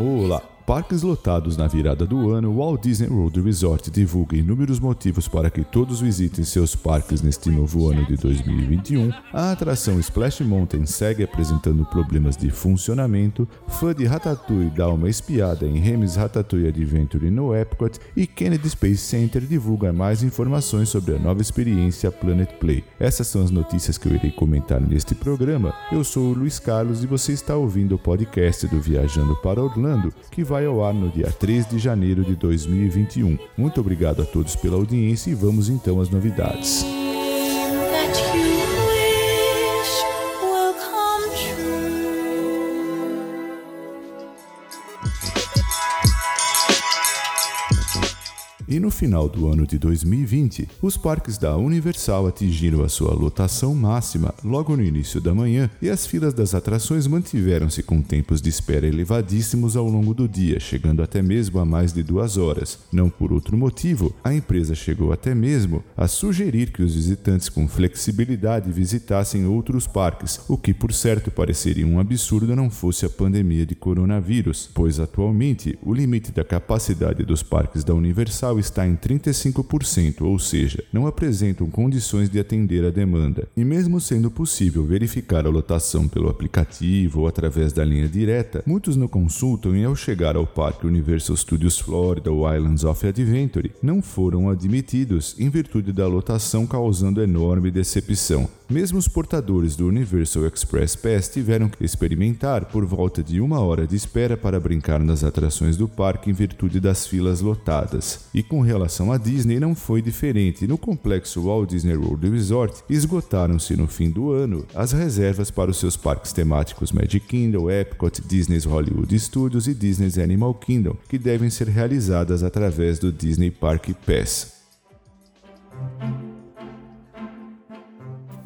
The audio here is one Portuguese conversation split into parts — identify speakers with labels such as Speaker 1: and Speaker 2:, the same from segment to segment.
Speaker 1: Ooh la. Parques lotados na virada do ano, Walt Disney World Resort divulga inúmeros motivos para que todos visitem seus parques neste novo ano de 2021. A atração Splash Mountain segue apresentando problemas de funcionamento. Fã de Ratatouille dá uma espiada em Remis Ratatouille Adventure no Epcot e Kennedy Space Center divulga mais informações sobre a nova experiência Planet Play. Essas são as notícias que eu irei comentar neste programa. Eu sou o Luiz Carlos e você está ouvindo o podcast do Viajando para Orlando, que vai vai ao ar no dia 3 de janeiro de 2021. Muito obrigado a todos pela audiência e vamos então às novidades. E no final do ano de 2020, os parques da Universal atingiram a sua lotação máxima logo no início da manhã e as filas das atrações mantiveram-se com tempos de espera elevadíssimos ao longo do dia, chegando até mesmo a mais de duas horas. Não por outro motivo, a empresa chegou até mesmo a sugerir que os visitantes com flexibilidade visitassem outros parques, o que por certo pareceria um absurdo não fosse a pandemia de coronavírus, pois atualmente o limite da capacidade dos parques da Universal está em 35%, ou seja, não apresentam condições de atender a demanda. E mesmo sendo possível verificar a lotação pelo aplicativo ou através da linha direta, muitos não consultam e ao chegar ao Parque Universal Studios Florida ou Islands of Adventure, não foram admitidos em virtude da lotação causando enorme decepção. Mesmo os portadores do Universal Express Pass tiveram que experimentar por volta de uma hora de espera para brincar nas atrações do parque em virtude das filas lotadas. E com relação à Disney não foi diferente. No complexo Walt Disney World Resort, esgotaram-se no fim do ano as reservas para os seus parques temáticos Magic Kingdom, Epcot, Disney's Hollywood Studios e Disney's Animal Kingdom, que devem ser realizadas através do Disney Park Pass.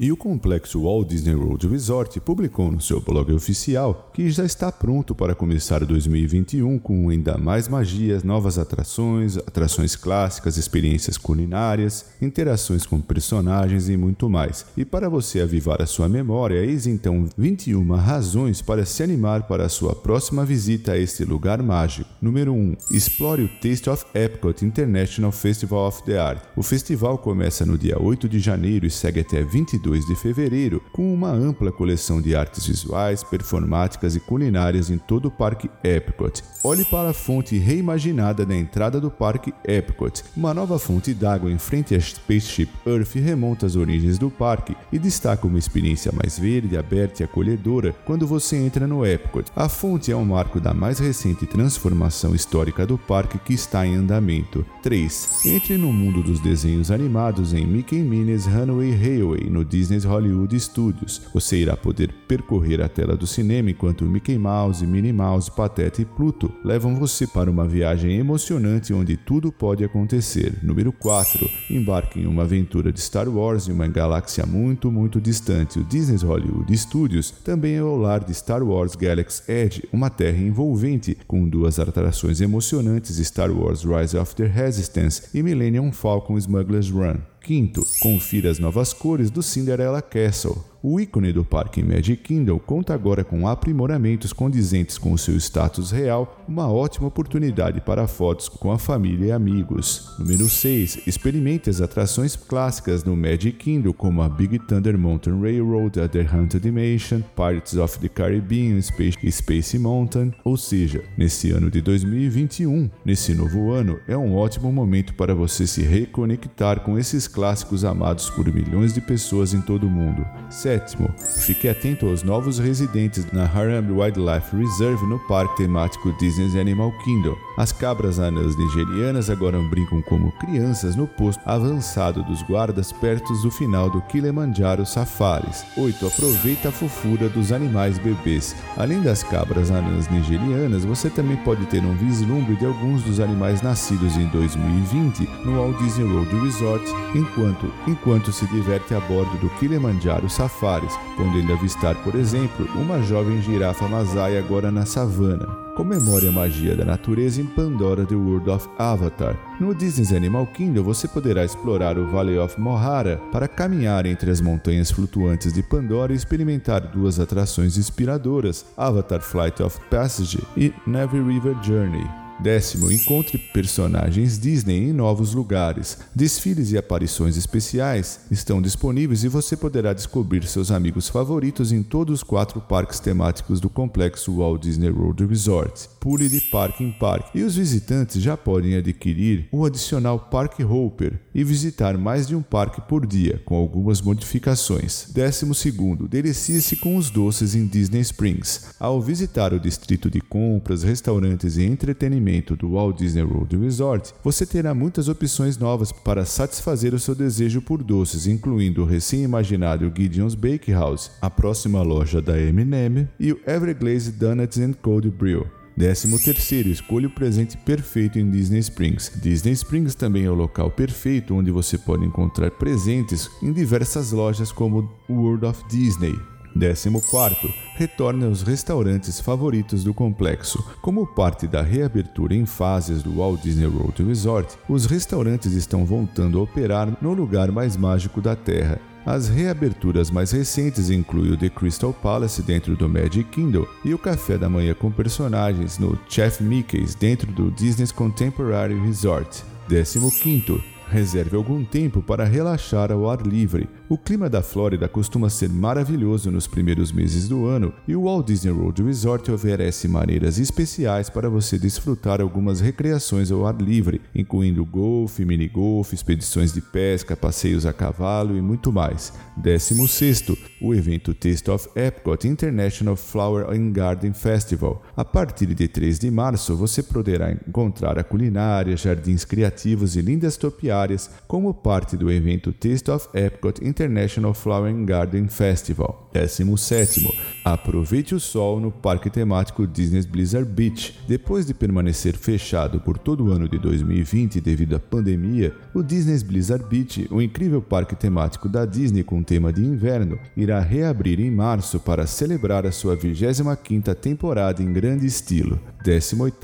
Speaker 1: E o complexo Walt Disney World Resort publicou no seu blog oficial que já está pronto para começar 2021 com ainda mais magias, novas atrações, atrações clássicas, experiências culinárias, interações com personagens e muito mais. E para você avivar a sua memória, eis então 21 razões para se animar para a sua próxima visita a este lugar mágico. Número 1. Explore o Taste of Epcot International Festival of the Art. O festival começa no dia 8 de janeiro e segue até 22 2 de fevereiro, com uma ampla coleção de artes visuais, performáticas e culinárias em todo o Parque Epcot. Olhe para a fonte reimaginada da entrada do Parque Epcot. Uma nova fonte d'água em frente à Spaceship Earth remonta às origens do parque e destaca uma experiência mais verde, aberta e acolhedora quando você entra no Epcot. A fonte é um marco da mais recente transformação histórica do parque que está em andamento. 3. Entre no mundo dos desenhos animados em Mickey Minnie's Runaway Railway no Disney Disney's Hollywood Studios. Você irá poder percorrer a tela do cinema enquanto Mickey Mouse, Minnie Mouse, Pateta e Pluto levam você para uma viagem emocionante onde tudo pode acontecer. Número 4. Embarque em uma aventura de Star Wars em uma galáxia muito, muito distante. O Disney's Hollywood Studios também é o lar de Star Wars Galaxy Edge, uma terra envolvente com duas atrações emocionantes Star Wars Rise of the Resistance e Millennium Falcon Smuggler's Run. Quinto, confira as novas cores do Cinderella Castle. O ícone do parque Magic Kingdom conta agora com aprimoramentos condizentes com o seu status real, uma ótima oportunidade para fotos com a família e amigos. Número 6. Experimente as atrações clássicas no Magic Kingdom, como a Big Thunder Mountain Railroad, a The Haunted Dimension, Pirates of the Caribbean Space, Space Mountain. Ou seja, nesse ano de 2021, nesse novo ano, é um ótimo momento para você se reconectar com esses clássicos amados por milhões de pessoas em todo o mundo. Sétimo, fique atento aos novos residentes na Haram Wildlife Reserve no parque temático Disney's Animal Kingdom. As cabras anãs nigerianas agora brincam como crianças no posto avançado dos guardas perto do final do Kilimanjaro Safaris. 8. Aproveita a fofura dos animais bebês. Além das cabras anãs nigerianas, você também pode ter um vislumbre de alguns dos animais nascidos em 2020 no Walt Disney World Resort, enquanto, enquanto se diverte a bordo do Kilimanjaro Safari safaris, podendo avistar, por exemplo, uma jovem girafa Masai agora na savana. Comemore a magia da natureza em Pandora The World of Avatar. No Disney's Animal Kingdom você poderá explorar o Valley of Mohara para caminhar entre as montanhas flutuantes de Pandora e experimentar duas atrações inspiradoras, Avatar Flight of Passage e Never River Journey. Décimo, encontre personagens Disney em novos lugares. Desfiles e aparições especiais estão disponíveis e você poderá descobrir seus amigos favoritos em todos os quatro parques temáticos do complexo Walt Disney World Resort. Pule de parque em parque. E os visitantes já podem adquirir o adicional Park Hopper e visitar mais de um parque por dia, com algumas modificações. Décimo segundo, delicie-se com os doces em Disney Springs. Ao visitar o distrito de compras, restaurantes e entretenimento do Walt Disney World Resort, você terá muitas opções novas para satisfazer o seu desejo por doces, incluindo o recém-imaginado Gideon's Bakehouse, a próxima loja da M&M e o Everglaze Donuts and Cold Brew. 13. Escolha o presente perfeito em Disney Springs. Disney Springs também é o local perfeito onde você pode encontrar presentes em diversas lojas como World of Disney, 14. Retorne aos restaurantes favoritos do complexo. Como parte da reabertura em fases do Walt Disney World Resort, os restaurantes estão voltando a operar no lugar mais mágico da Terra. As reaberturas mais recentes incluem o The Crystal Palace dentro do Magic Kingdom e o café da manhã com personagens no Chef Mickey's dentro do Disney's Contemporary Resort. 15. Reserve algum tempo para relaxar ao ar livre. O clima da Flórida costuma ser maravilhoso nos primeiros meses do ano e o Walt Disney World Resort oferece maneiras especiais para você desfrutar algumas recreações ao ar livre, incluindo golfe, minigolf, expedições de pesca, passeios a cavalo e muito mais. 16. O evento Taste of Epcot International Flower and Garden Festival. A partir de 3 de março, você poderá encontrar a culinária, jardins criativos e lindas topiárias como parte do evento Taste of Epcot International Flower Garden Festival. 17. Aproveite o sol no parque temático Disney's Blizzard Beach. Depois de permanecer fechado por todo o ano de 2020 devido à pandemia, o Disney's Blizzard Beach, o incrível parque temático da Disney com tema de inverno, irá reabrir em março para celebrar a sua 25ª temporada em grande estilo. 18.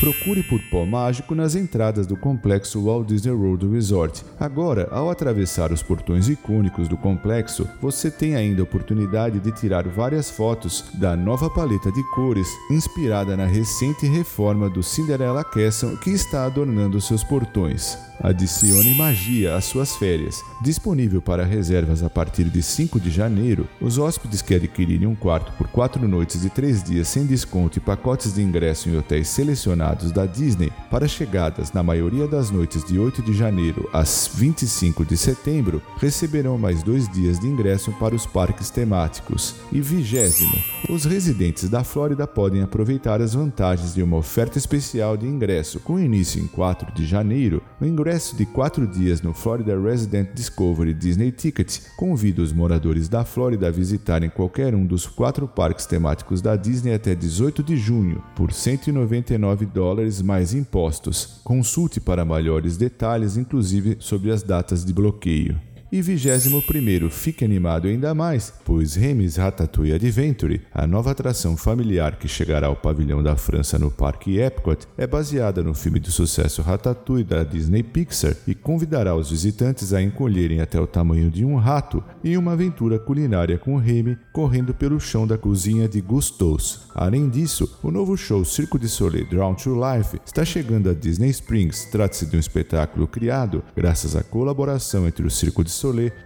Speaker 1: Procure por pó mágico nas entradas do complexo Walt Disney World Resort. Agora, ao atravessar os portões icônicos do complexo, você tem ainda a oportunidade de tirar várias fotos da nova paleta de cores inspirada na recente reforma do Cinderella Castle que está adornando seus portões. Adicione magia às suas férias. Disponível para reservas a partir de 5 de janeiro, os hóspedes que adquirirem um quarto por 4 noites e 3 dias sem desconto e pacotes de ingresso em hotéis selecionados da Disney para chegadas na maioria das noites de 8 de janeiro às 25 de setembro receberão mais dois dias de ingresso para os parques temáticos. E vigésimo, os residentes da Flórida podem aproveitar as vantagens de uma oferta especial de ingresso com início em 4 de janeiro. O ingresso de quatro dias no Florida Resident Discovery Disney Ticket convida os moradores da Flórida a visitarem qualquer um dos quatro parques temáticos da Disney até 18 de junho, por 199 dólares mais impostos. Consulte para maiores detalhes, inclusive sobre as datas de bloqueio. E 21 fique animado ainda mais, pois Remis Ratatouille Adventure, a nova atração familiar que chegará ao pavilhão da França no Parque Epcot, é baseada no filme de sucesso Ratatouille da Disney Pixar e convidará os visitantes a encolherem até o tamanho de um rato em uma aventura culinária com Remy correndo pelo chão da cozinha de Gustos. Além disso, o novo show Circo de Soleil Drawn to Life está chegando a Disney Springs. Trata-se de um espetáculo criado graças à colaboração entre o Circo de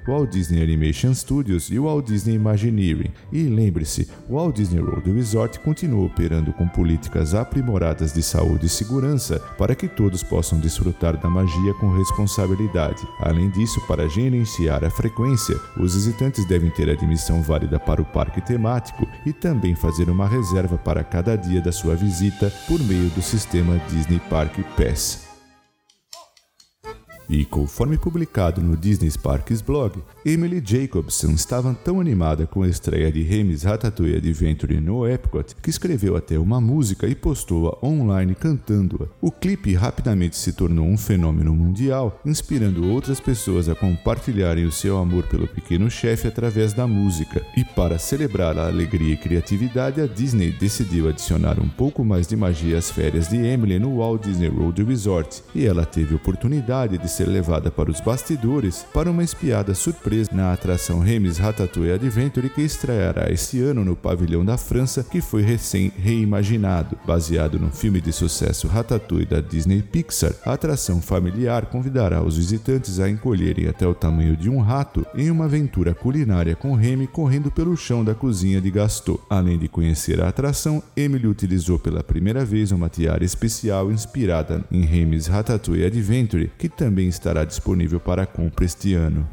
Speaker 1: Walt Disney Animation Studios e Walt Disney Imagineering. E lembre-se, Walt Disney World Resort continua operando com políticas aprimoradas de saúde e segurança para que todos possam desfrutar da magia com responsabilidade. Além disso, para gerenciar a frequência, os visitantes devem ter admissão válida para o parque temático e também fazer uma reserva para cada dia da sua visita por meio do sistema Disney Park Pass. E conforme publicado no Disney Sparks blog, Emily Jacobson estava tão animada com a estreia de Remis Ratatouille Adventure no Epcot que escreveu até uma música e postou-a online cantando-a. O clipe rapidamente se tornou um fenômeno mundial, inspirando outras pessoas a compartilharem o seu amor pelo pequeno chefe através da música. E para celebrar a alegria e criatividade, a Disney decidiu adicionar um pouco mais de magia às férias de Emily no Walt Disney World Resort, e ela teve oportunidade de ser levada para os bastidores para uma espiada surpresa na atração Remis Ratatouille Adventure que estreará esse ano no pavilhão da França, que foi recém reimaginado. Baseado no filme de sucesso Ratatouille da Disney Pixar, a atração familiar convidará os visitantes a encolherem até o tamanho de um rato em uma aventura culinária com Remy correndo pelo chão da cozinha de Gaston. Além de conhecer a atração, Emily utilizou pela primeira vez uma tiara especial inspirada em Remy's Ratatouille Adventure, que também estará disponível para compra este ano.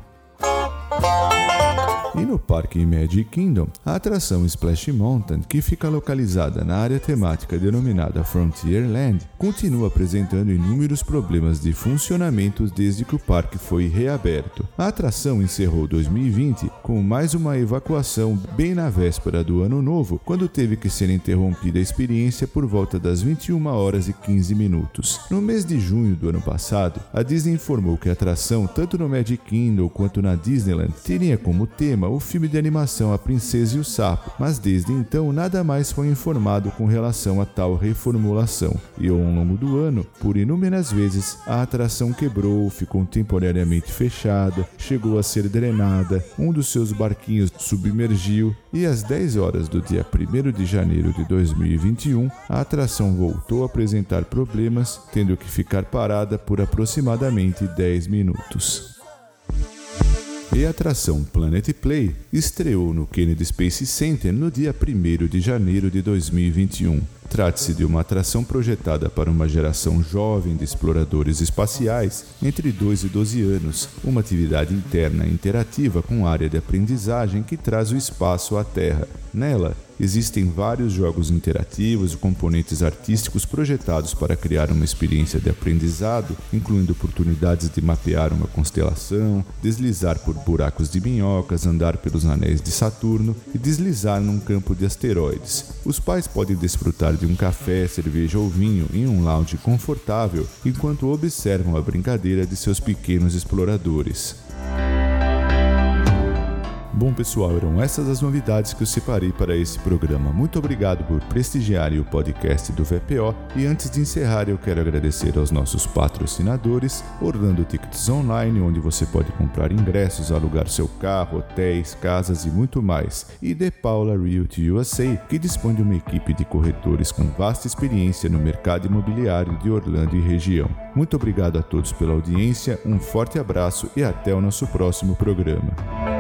Speaker 1: E no Parque Magic Kingdom, a atração Splash Mountain, que fica localizada na área temática denominada Frontierland, continua apresentando inúmeros problemas de funcionamento desde que o parque foi reaberto. A atração encerrou 2020 com mais uma evacuação bem na véspera do ano novo, quando teve que ser interrompida a experiência por volta das 21 horas e 15 minutos. No mês de junho do ano passado, a Disney informou que a atração, tanto no Magic Kingdom quanto na Disneyland, teria como tema o filme de animação A Princesa e o Sapo, mas desde então nada mais foi informado com relação a tal reformulação. E ao longo do ano, por inúmeras vezes, a atração quebrou, ficou temporariamente fechada, chegou a ser drenada, um dos seus barquinhos submergiu e às 10 horas do dia 1 de janeiro de 2021, a atração voltou a apresentar problemas, tendo que ficar parada por aproximadamente 10 minutos. E a atração Planet Play estreou no Kennedy Space Center no dia 1 de janeiro de 2021. Trata-se de uma atração projetada para uma geração jovem de exploradores espaciais entre 2 e 12 anos, uma atividade interna interativa com área de aprendizagem que traz o espaço à Terra. Nela, Existem vários jogos interativos e componentes artísticos projetados para criar uma experiência de aprendizado, incluindo oportunidades de mapear uma constelação, deslizar por buracos de minhocas, andar pelos anéis de Saturno e deslizar num campo de asteroides. Os pais podem desfrutar de um café, cerveja ou vinho em um lounge confortável enquanto observam a brincadeira de seus pequenos exploradores. Bom, pessoal, eram essas as novidades que eu separei para esse programa. Muito obrigado por prestigiarem o podcast do VPO. E antes de encerrar, eu quero agradecer aos nossos patrocinadores: Orlando Tickets Online, onde você pode comprar ingressos, alugar seu carro, hotéis, casas e muito mais. E The Paula Realty USA, que dispõe de uma equipe de corretores com vasta experiência no mercado imobiliário de Orlando e região. Muito obrigado a todos pela audiência, um forte abraço e até o nosso próximo programa.